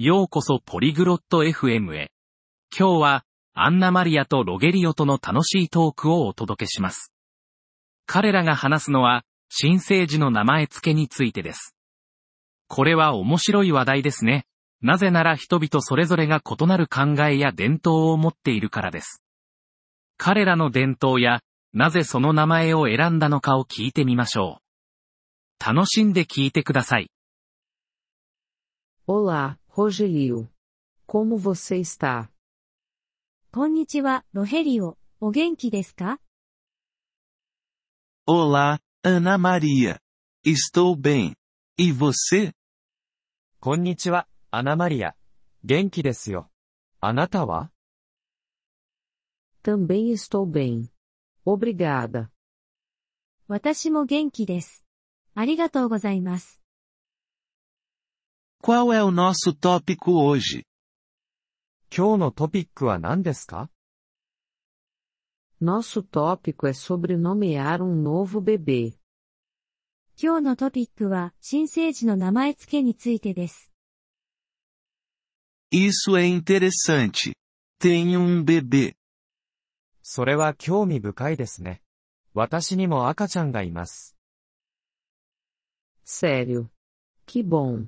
ようこそポリグロット FM へ。今日は、アンナマリアとロゲリオとの楽しいトークをお届けします。彼らが話すのは、新生児の名前付けについてです。これは面白い話題ですね。なぜなら人々それぞれが異なる考えや伝統を持っているからです。彼らの伝統や、なぜその名前を選んだのかを聞いてみましょう。楽しんで聞いてください。Olá, Rogelio. Como você está? こんにちは、ロヘリオ。お元気ですか Olá, Ana Maria. Estou bem. E você? こんにちは、アナマリア。元気ですよ。あなたは Também estou bem. Obrigada. 私も元気です。ありがとうございます。 Qual é o nosso tópico hoje? 今日のトピックは何ですか Nosso tópico é sobre nomear um novo bebê. 今日のトピックは、新生児の名前付けについてです。 Isso é interessante. Tenho um bebê. それは興味深いですね。私にも赤ちゃんがいます。 Sério. Que bom.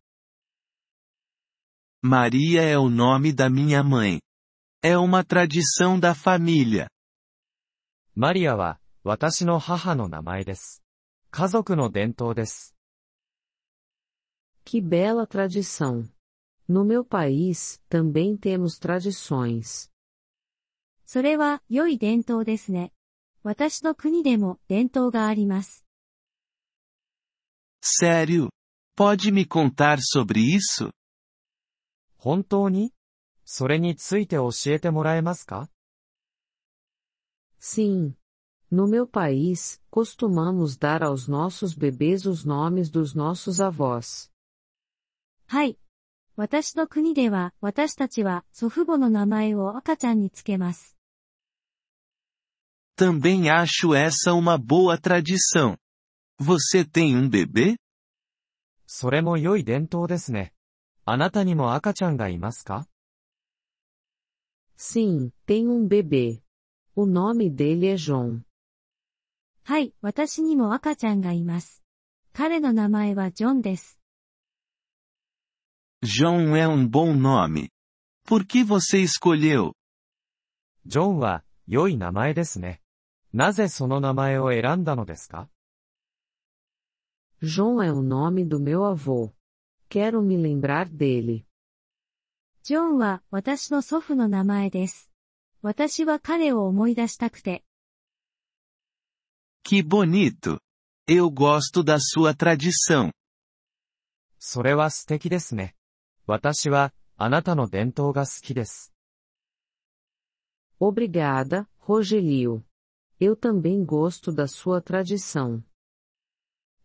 Maria é o nome da minha mãe. É uma tradição da família. マリアは、私の母の名前です。家族の伝統です。 Que bela tradição. No meu país, também temos tradições. それは、良い伝統ですね。私の国でも伝統があります。 Sério? Pode me contar sobre isso? 本当にそれについて教えてもらえますか Sim. No meu país, costumamos dar aos nossos bebês os nomes dos nossos avós. はい。私の国では、私たちは祖父母の名前を赤ちゃんにつけます。Também acho essa uma boa tradição. Você tem um bebê? それも良い伝統ですね。あなたにも赤ちゃんがいますか Sim, tenho um bebê. O nome dele é João. はい、私にも赤ちゃんがいます。彼の名前はジョンです。João é um bom nome. Por que você escolheu? ジョンは、良い名前ですね。なぜその名前を選んだのですか João é o nome do meu avô. Quero me lembrar dele. ジョンは私の祖父の名前です。私は彼を思い出したくて、 Que bonito! Eu gosto da sua tradição. それは素敵ですね。私は、あなたの伝統が好きです。 Obrigada, Rogelio. Eu também gosto da sua tradição.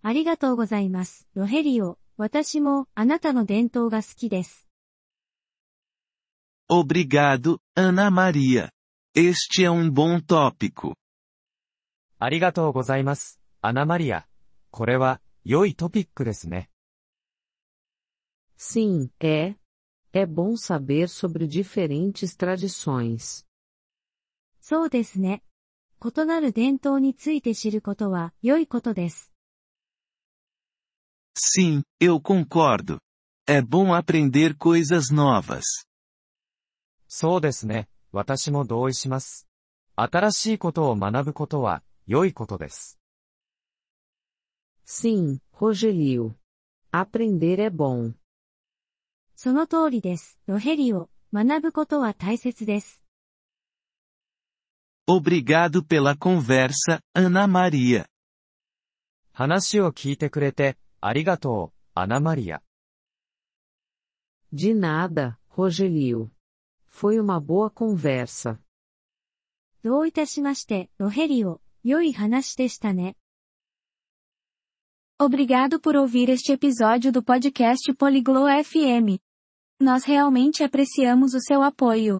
ありがとうございます。ロヘリオ、 私もあなたの伝統が好きです。Obrigado, Ana Maria. Este é um bom tópico. ありがとうございます。アナマリア。これは、良いトピックですね。Sim, é. É bom saber sobre diferentes tradições. そうですね。異なる伝統について知ることは良いことです。Sim, eu concordo. É bom aprender coisas novas. そうですね。私も同意します。新しいことを学ぶことは、良いことです。 Sim, Rogelio. Aprender é bom. その通りです。ロヘリオ、学ぶことは大切です。 Obrigado pela conversa, Ana Maria. 話を聞いてくれて、 ありがとう、アナマリア。 De nada, Rogelio. Foi uma boa conversa. どういたしまして、ロヘリオ、良い話でしたね。 Obrigado por ouvir este episódio do podcast Poliglo FM. Nós realmente apreciamos o seu apoio.